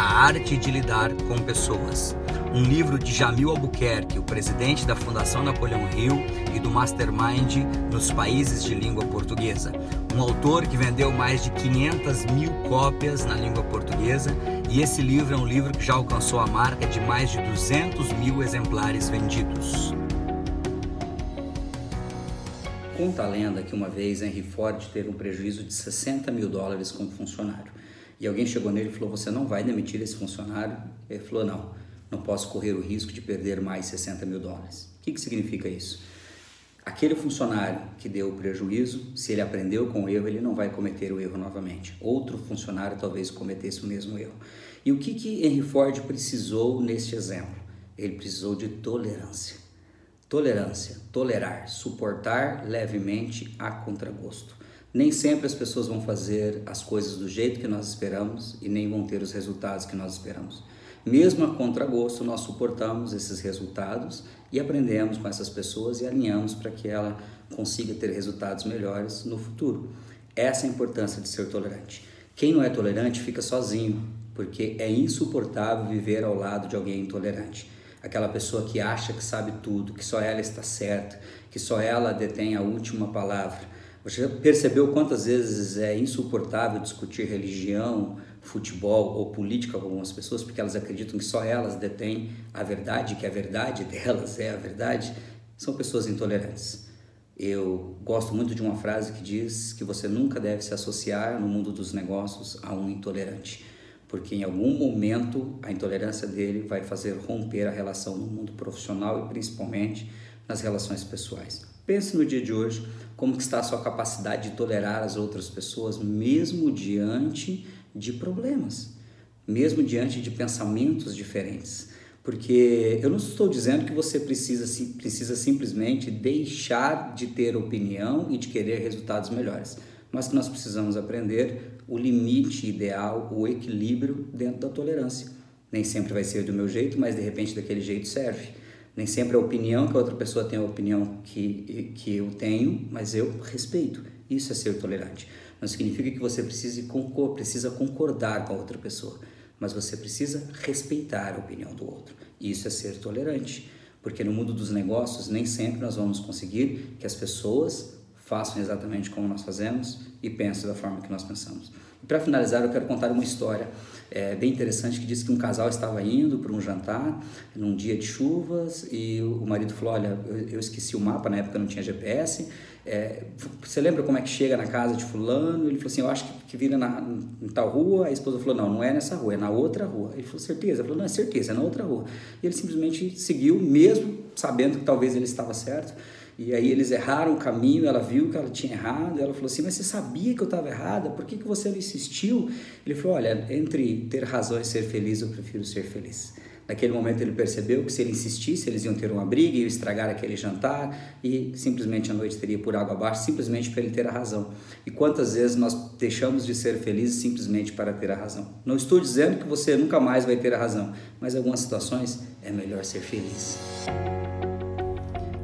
A Arte de Lidar com Pessoas. Um livro de Jamil Albuquerque, o presidente da Fundação Napoleão Hill e do Mastermind nos países de língua portuguesa. Um autor que vendeu mais de 500 mil cópias na língua portuguesa e esse livro é um livro que já alcançou a marca de mais de 200 mil exemplares vendidos. Conta a lenda que uma vez Henry Ford teve um prejuízo de 60 mil dólares como funcionário. E alguém chegou nele e falou: Você não vai demitir esse funcionário? Ele falou: Não, não posso correr o risco de perder mais 60 mil dólares. O que, que significa isso? Aquele funcionário que deu o prejuízo, se ele aprendeu com o erro, ele não vai cometer o erro novamente. Outro funcionário talvez cometesse o mesmo erro. E o que, que Henry Ford precisou neste exemplo? Ele precisou de tolerância. Tolerância, tolerar, suportar levemente a contragosto. Nem sempre as pessoas vão fazer as coisas do jeito que nós esperamos e nem vão ter os resultados que nós esperamos. Mesmo a contragosto, nós suportamos esses resultados e aprendemos com essas pessoas e alinhamos para que ela consiga ter resultados melhores no futuro. Essa é a importância de ser tolerante. Quem não é tolerante fica sozinho, porque é insuportável viver ao lado de alguém intolerante. Aquela pessoa que acha que sabe tudo, que só ela está certa, que só ela detém a última palavra. Você percebeu quantas vezes é insuportável discutir religião, futebol ou política com algumas pessoas porque elas acreditam que só elas detêm a verdade, que a verdade delas é a verdade, são pessoas intolerantes. Eu gosto muito de uma frase que diz que você nunca deve se associar no mundo dos negócios a um intolerante, porque em algum momento a intolerância dele vai fazer romper a relação no mundo profissional e principalmente nas relações pessoais. Pense no dia de hoje como está a sua capacidade de tolerar as outras pessoas mesmo diante de problemas, mesmo diante de pensamentos diferentes. Porque eu não estou dizendo que você precisa, precisa simplesmente deixar de ter opinião e de querer resultados melhores, mas que nós precisamos aprender o limite ideal, o equilíbrio dentro da tolerância. Nem sempre vai ser do meu jeito, mas de repente daquele jeito serve. Nem sempre a opinião que a outra pessoa tem a opinião que, que eu tenho, mas eu respeito. Isso é ser tolerante. Não significa que você precise concor precisa concordar com a outra pessoa, mas você precisa respeitar a opinião do outro. Isso é ser tolerante, porque no mundo dos negócios nem sempre nós vamos conseguir que as pessoas façam exatamente como nós fazemos e pensem da forma que nós pensamos. Para finalizar, eu quero contar uma história é, bem interessante que diz que um casal estava indo para um jantar num dia de chuvas e o marido falou: Olha, eu, eu esqueci o mapa, na época não tinha GPS. É, você lembra como é que chega na casa de Fulano? Ele falou assim: Eu acho que, que vira na, em tal rua. A esposa falou: Não, não é nessa rua, é na outra rua. Ele falou: Certeza? Ele falou: Não, é certeza, é na outra rua. E ele simplesmente seguiu, mesmo sabendo que talvez ele estava certo. E aí eles erraram o caminho, ela viu que ela tinha errado, ela falou assim, mas você sabia que eu estava errada, por que, que você não insistiu? Ele falou, olha, entre ter razão e ser feliz, eu prefiro ser feliz. Naquele momento ele percebeu que se ele insistisse, eles iam ter uma briga, iam estragar aquele jantar e simplesmente a noite teria por água abaixo, simplesmente para ele ter a razão. E quantas vezes nós deixamos de ser felizes simplesmente para ter a razão? Não estou dizendo que você nunca mais vai ter a razão, mas em algumas situações é melhor ser feliz.